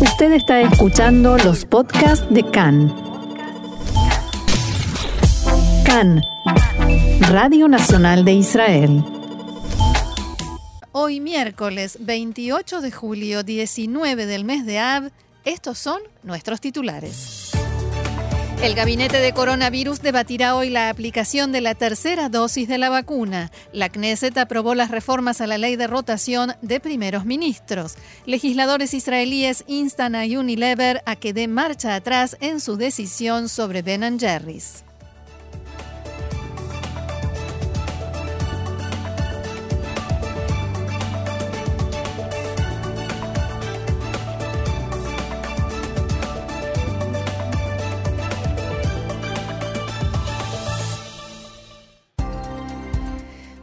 Usted está escuchando los podcasts de CAN. CAN, Radio Nacional de Israel. Hoy miércoles 28 de julio, 19 del mes de Ab, estos son nuestros titulares. El gabinete de coronavirus debatirá hoy la aplicación de la tercera dosis de la vacuna. La Knesset aprobó las reformas a la ley de rotación de primeros ministros. Legisladores israelíes instan a Unilever a que dé marcha atrás en su decisión sobre Ben Jerry's.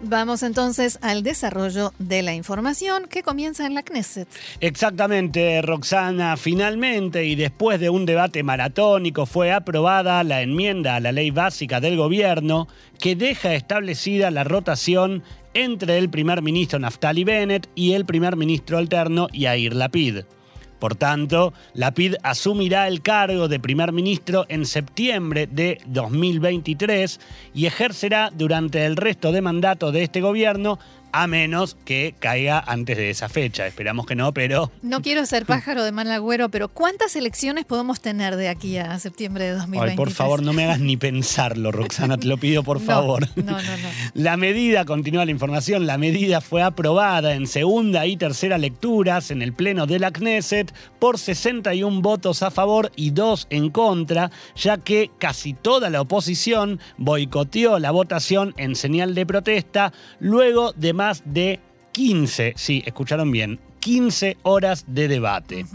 Vamos entonces al desarrollo de la información que comienza en la Knesset. Exactamente, Roxana. Finalmente, y después de un debate maratónico, fue aprobada la enmienda a la ley básica del gobierno que deja establecida la rotación entre el primer ministro Naftali Bennett y el primer ministro alterno Yair Lapid. Por tanto, Lapid asumirá el cargo de primer ministro en septiembre de 2023 y ejercerá durante el resto de mandato de este gobierno a menos que caiga antes de esa fecha. Esperamos que no, pero... No quiero ser pájaro de mal agüero, pero ¿cuántas elecciones podemos tener de aquí a septiembre de 2023? Ay, por favor, no me hagas ni pensarlo, Roxana, te lo pido por favor. No, no, no. La medida, continúa la información, la medida fue aprobada en segunda y tercera lecturas en el Pleno de la Knesset por 61 votos a favor y 2 en contra, ya que casi toda la oposición boicoteó la votación en señal de protesta luego de más de 15, sí, escucharon bien, 15 horas de debate.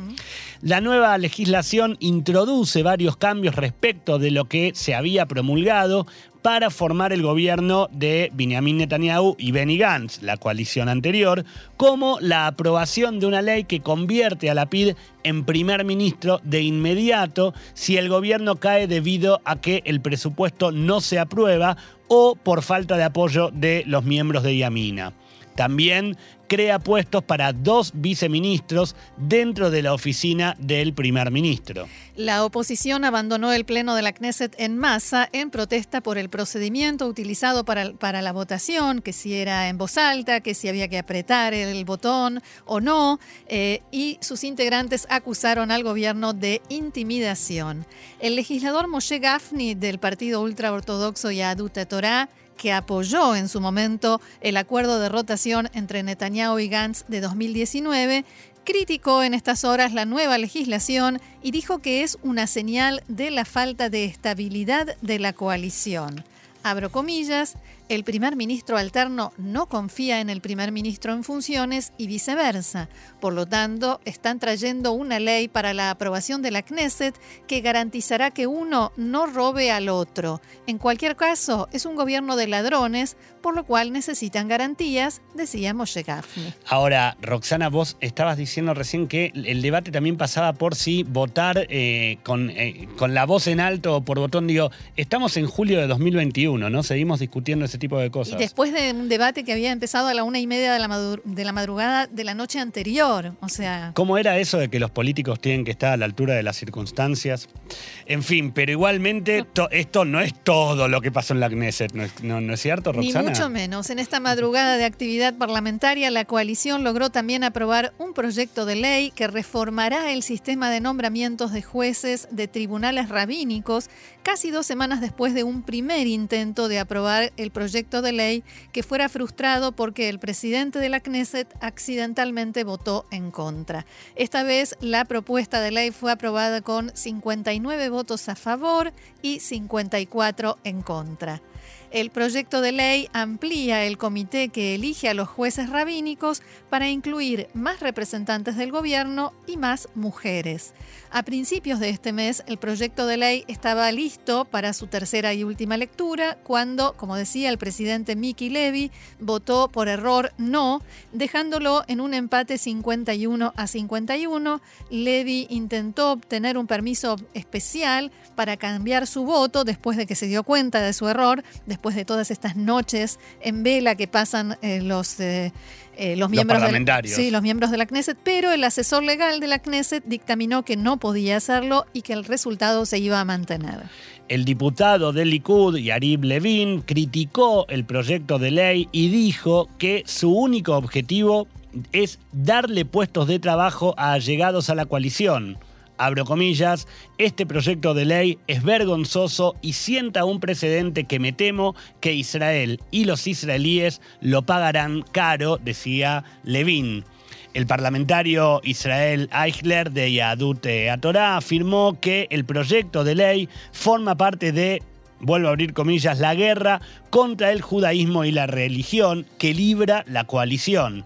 La nueva legislación introduce varios cambios respecto de lo que se había promulgado para formar el gobierno de Benjamin Netanyahu y Benny Gantz, la coalición anterior, como la aprobación de una ley que convierte a la PID en primer ministro de inmediato si el gobierno cae debido a que el presupuesto no se aprueba o por falta de apoyo de los miembros de Yamina. También crea puestos para dos viceministros dentro de la oficina del primer ministro. La oposición abandonó el pleno de la Knesset en masa en protesta por el procedimiento utilizado para, la votación, que si era en voz alta, que si había que apretar el botón o no, eh, y sus integrantes acusaron al gobierno de intimidación. El legislador Moshe Gafni del partido ultraortodoxo Yadut Torah que apoyó en su momento el acuerdo de rotación entre Netanyahu y Gantz de 2019, criticó en estas horas la nueva legislación y dijo que es una señal de la falta de estabilidad de la coalición. Abro comillas, el primer ministro alterno no confía en el primer ministro en funciones y viceversa. Por lo tanto, están trayendo una ley para la aprobación de la Knesset que garantizará que uno no robe al otro. En cualquier caso, es un gobierno de ladrones, por lo cual necesitan garantías, decía Moshe. Ahora, Roxana, vos estabas diciendo recién que el debate también pasaba por si votar eh, con, eh, con la voz en alto o por botón. Digo, estamos en julio de 2021, ¿no? Seguimos discutiendo ese tipo de cosas. Y después de un debate que había empezado a la una y media de la, de la madrugada de la noche anterior, o sea... ¿Cómo era eso de que los políticos tienen que estar a la altura de las circunstancias? En fin, pero igualmente esto no es todo lo que pasó en la Knesset, ¿no es, no, es cierto, Roxana? Ni mucho menos. En esta madrugada de actividad parlamentaria, la coalición logró también aprobar un proyecto de ley que reformará el sistema de nombramientos de jueces de tribunales rabínicos casi dos semanas después de un primer intento de aprobar el proyecto de ley que fuera frustrado porque el presidente de la Knesset accidentalmente votó en contra. Esta vez la propuesta de ley fue aprobada con 59 votos a favor y 54 en contra. El proyecto de ley amplía el comité que elige a los jueces rabínicos para incluir más representantes del gobierno y más mujeres. A principios de este mes, el proyecto de ley estaba listo para su tercera y última lectura cuando, como decía el presidente Miki Levy, votó por error no, dejándolo en un empate 51 a 51. Levy intentó obtener un permiso especial para cambiar su voto después de que se dio cuenta de su error, después de todas estas noches en vela que pasan eh, los... Eh, eh, los miembros, parlamentarios. De, sí, los miembros de la Knesset, pero el asesor legal de la Knesset dictaminó que no podía hacerlo y que el resultado se iba a mantener. El diputado del Likud, Yarib Levin, criticó el proyecto de ley y dijo que su único objetivo es darle puestos de trabajo a allegados a la coalición. Abro comillas, este proyecto de ley es vergonzoso y sienta un precedente que me temo que Israel y los israelíes lo pagarán caro, decía Levin. El parlamentario Israel Eichler de Yadut Atorá afirmó que el proyecto de ley forma parte de vuelvo a abrir comillas, la guerra contra el judaísmo y la religión que libra la coalición.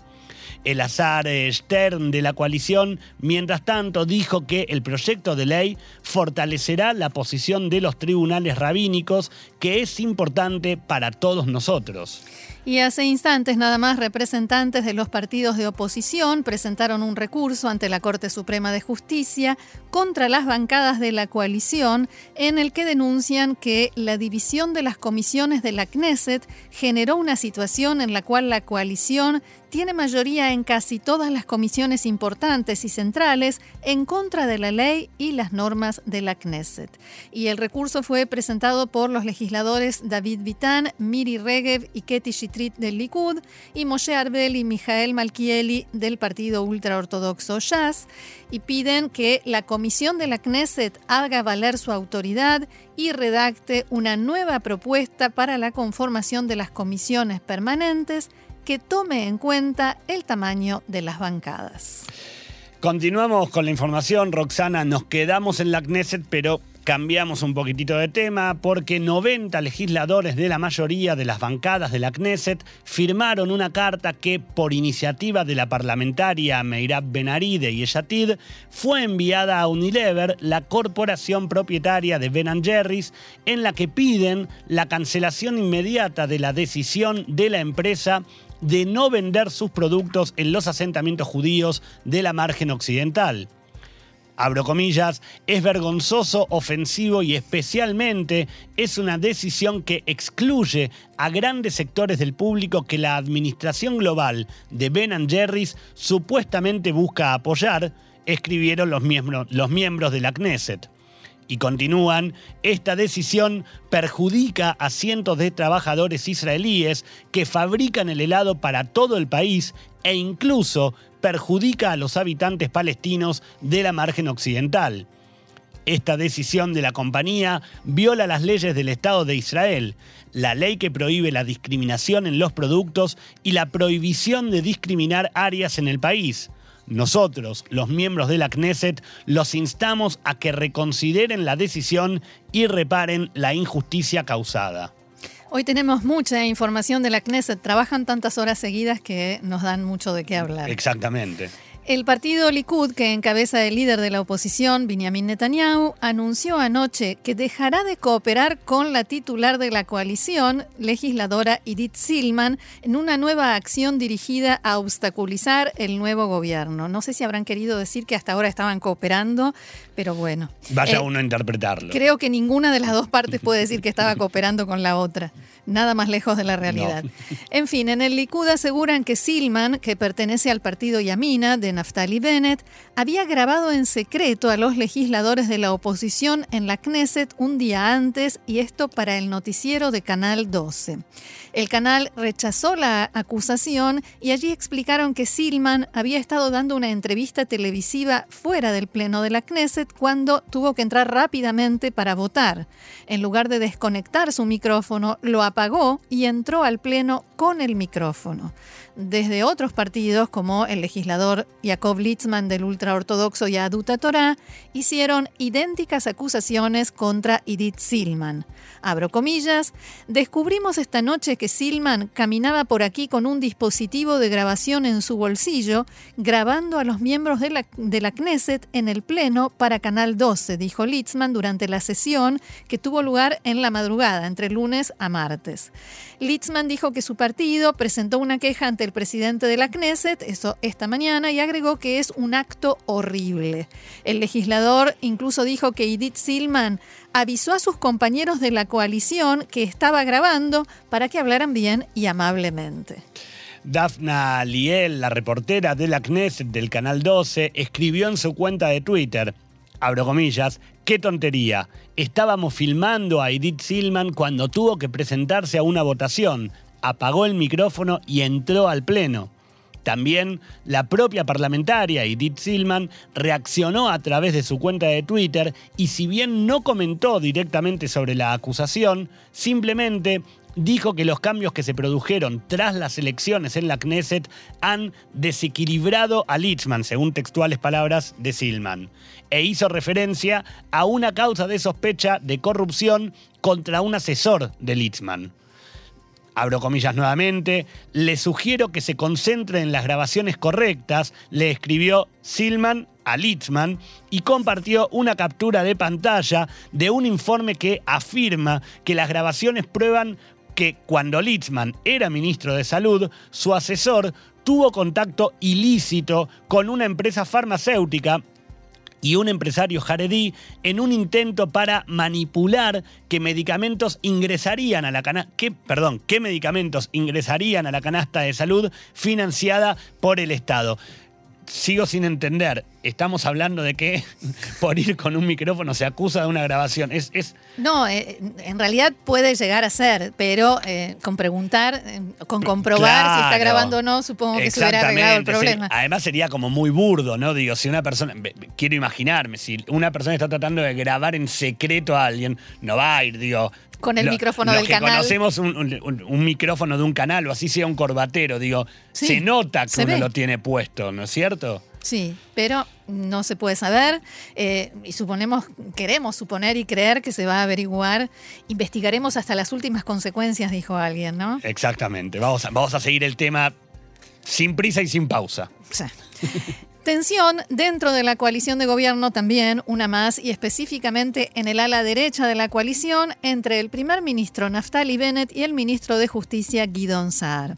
El azar Stern de la coalición, mientras tanto, dijo que el proyecto de ley fortalecerá la posición de los tribunales rabínicos, que es importante para todos nosotros. Y hace instantes nada más representantes de los partidos de oposición presentaron un recurso ante la Corte Suprema de Justicia contra las bancadas de la coalición en el que denuncian que la división de las comisiones de la Knesset generó una situación en la cual la coalición tiene mayoría en casi todas las comisiones importantes y centrales en contra de la ley y las normas de la Knesset. Y el recurso fue presentado por los legisladores David Vitan, Miri Regev y Keti Del Likud y Moshe Arbel y Mijael Malkieli del partido ultraortodoxo Shas y piden que la comisión de la Knesset haga valer su autoridad y redacte una nueva propuesta para la conformación de las comisiones permanentes que tome en cuenta el tamaño de las bancadas. Continuamos con la información, Roxana. Nos quedamos en la Knesset, pero cambiamos un poquitito de tema porque 90 legisladores de la mayoría de las bancadas de la Knesset firmaron una carta que, por iniciativa de la parlamentaria Meirab Benari de Yeshatid, fue enviada a Unilever, la corporación propietaria de Ben Jerry's, en la que piden la cancelación inmediata de la decisión de la empresa de no vender sus productos en los asentamientos judíos de la margen occidental. Abro comillas, es vergonzoso, ofensivo y especialmente es una decisión que excluye a grandes sectores del público que la administración global de Ben Jerry's supuestamente busca apoyar, escribieron los los miembros de la Knesset. Y continúan, esta decisión perjudica a cientos de trabajadores israelíes que fabrican el helado para todo el país e incluso perjudica a los habitantes palestinos de la margen occidental. Esta decisión de la compañía viola las leyes del Estado de Israel, la ley que prohíbe la discriminación en los productos y la prohibición de discriminar áreas en el país. Nosotros, los miembros de la Knesset, los instamos a que reconsideren la decisión y reparen la injusticia causada. Hoy tenemos mucha información de la Knesset. Trabajan tantas horas seguidas que nos dan mucho de qué hablar. Exactamente. El partido Likud, que encabeza el líder de la oposición, Benjamin Netanyahu, anunció anoche que dejará de cooperar con la titular de la coalición, legisladora Edith Silman, en una nueva acción dirigida a obstaculizar el nuevo gobierno. No sé si habrán querido decir que hasta ahora estaban cooperando, pero bueno. Vaya eh, uno a interpretarlo. Creo que ninguna de las dos partes puede decir que estaba cooperando con la otra. Nada más lejos de la realidad. En fin, en el Likud aseguran que Silman, que pertenece al partido Yamina de Naftali Bennett, había grabado en secreto a los legisladores de la oposición en la Knesset un día antes y esto para el noticiero de Canal 12. El canal rechazó la acusación y allí explicaron que Silman había estado dando una entrevista televisiva fuera del pleno de la Knesset cuando tuvo que entrar rápidamente para votar. En lugar de desconectar su micrófono, lo apagó y entró al pleno con el micrófono desde otros partidos, como el legislador Jacob Litzman del ultraortodoxo Yaduta Torah, hicieron idénticas acusaciones contra Edith Silman. Abro comillas, descubrimos esta noche que Silman caminaba por aquí con un dispositivo de grabación en su bolsillo, grabando a los miembros de la, de la Knesset en el Pleno para Canal 12, dijo Litzman durante la sesión que tuvo lugar en la madrugada, entre lunes a martes. Litzman dijo que su partido presentó una queja ante el presidente de la Knesset, eso esta mañana, y agregó que es un acto horrible. El legislador incluso dijo que Edith Silman avisó a sus compañeros de la coalición que estaba grabando para que hablaran bien y amablemente. Dafna Liel, la reportera de la Knesset del Canal 12, escribió en su cuenta de Twitter, abro comillas, qué tontería, estábamos filmando a Edith Silman cuando tuvo que presentarse a una votación, apagó el micrófono y entró al pleno. También la propia parlamentaria Edith Silman reaccionó a través de su cuenta de Twitter y si bien no comentó directamente sobre la acusación, simplemente dijo que los cambios que se produjeron tras las elecciones en la Knesset han desequilibrado a Litzman, según textuales palabras de Silman, e hizo referencia a una causa de sospecha de corrupción contra un asesor de Litzman. Abro comillas nuevamente, le sugiero que se concentre en las grabaciones correctas, le escribió Silman a Litzman y compartió una captura de pantalla de un informe que afirma que las grabaciones prueban que cuando Litzman era ministro de Salud, su asesor tuvo contacto ilícito con una empresa farmacéutica y un empresario jaredí en un intento para manipular qué medicamentos ingresarían a la canasta, perdón, qué medicamentos ingresarían a la canasta de salud financiada por el Estado sigo sin entender. Estamos hablando de que por ir con un micrófono se acusa de una grabación. Es, es... No, eh, en realidad puede llegar a ser, pero eh, con preguntar, eh, con comprobar si está grabando o no, supongo que se hubiera arreglado el problema. Además sería como muy burdo, ¿no? Digo, si una persona, quiero imaginarme, si una persona está tratando de grabar en secreto a alguien, no va a ir, digo, con el micrófono del que canal. Conocemos un, micrófono de un canal o así sea un corbatero, digo, se nota que uno lo tiene puesto, ¿no es cierto? Sí, pero no se puede saber eh, y suponemos, queremos suponer y creer que se va a averiguar. Investigaremos hasta las últimas consecuencias, dijo alguien, ¿no? Exactamente. Vamos a, vamos a seguir el tema sin prisa y sin pausa. Sí. Tensión dentro de la coalición de gobierno también, una más, y específicamente en el ala derecha de la coalición entre el primer ministro Naftali Bennett y el ministro de Justicia Guidon Saar.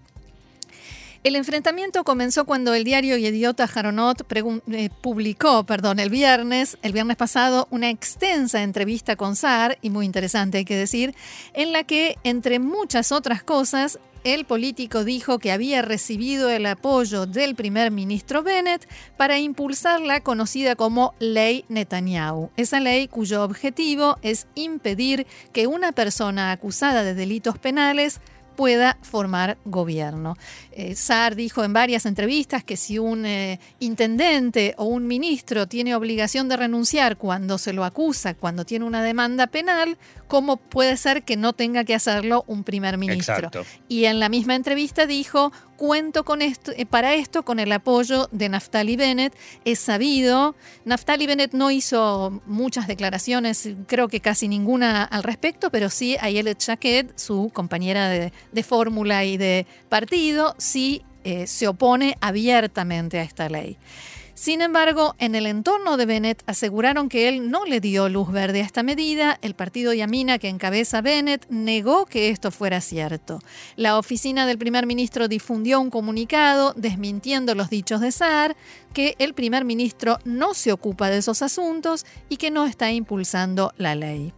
El enfrentamiento comenzó cuando el diario Idiota Jaronot eh, publicó, perdón, el viernes, el viernes pasado, una extensa entrevista con Saar, y muy interesante hay que decir, en la que, entre muchas otras cosas, el político dijo que había recibido el apoyo del primer ministro Bennett para impulsar la conocida como Ley Netanyahu, esa ley cuyo objetivo es impedir que una persona acusada de delitos penales pueda formar gobierno. Eh, Saar dijo en varias entrevistas que si un eh, intendente o un ministro tiene obligación de renunciar cuando se lo acusa, cuando tiene una demanda penal, ¿cómo puede ser que no tenga que hacerlo un primer ministro? Y en la misma entrevista dijo, cuento con esto, eh, para esto con el apoyo de Naftali Bennett. Es sabido, Naftali Bennett no hizo muchas declaraciones, creo que casi ninguna al respecto, pero sí Ayelet Shaked, su compañera de, de fórmula y de partido, sí eh, se opone abiertamente a esta ley. Sin embargo, en el entorno de Bennett aseguraron que él no le dio luz verde a esta medida. El partido Yamina que encabeza Bennett negó que esto fuera cierto. La oficina del primer ministro difundió un comunicado desmintiendo los dichos de Saar, que el primer ministro no se ocupa de esos asuntos y que no está impulsando la ley.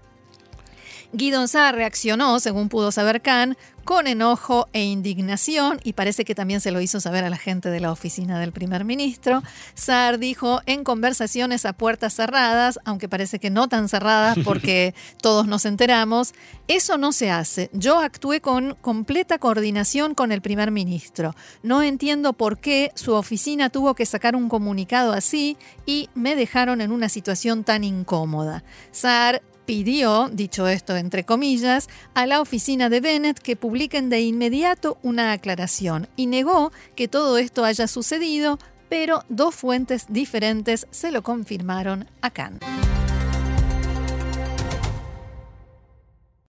Guido Saar reaccionó, según pudo saber Khan, con enojo e indignación y parece que también se lo hizo saber a la gente de la oficina del primer ministro. Saar dijo en conversaciones a puertas cerradas, aunque parece que no tan cerradas porque todos nos enteramos, eso no se hace. Yo actué con completa coordinación con el primer ministro. No entiendo por qué su oficina tuvo que sacar un comunicado así y me dejaron en una situación tan incómoda. Saar pidió, dicho esto entre comillas, a la oficina de Bennett que publiquen de inmediato una aclaración y negó que todo esto haya sucedido, pero dos fuentes diferentes se lo confirmaron a Khan.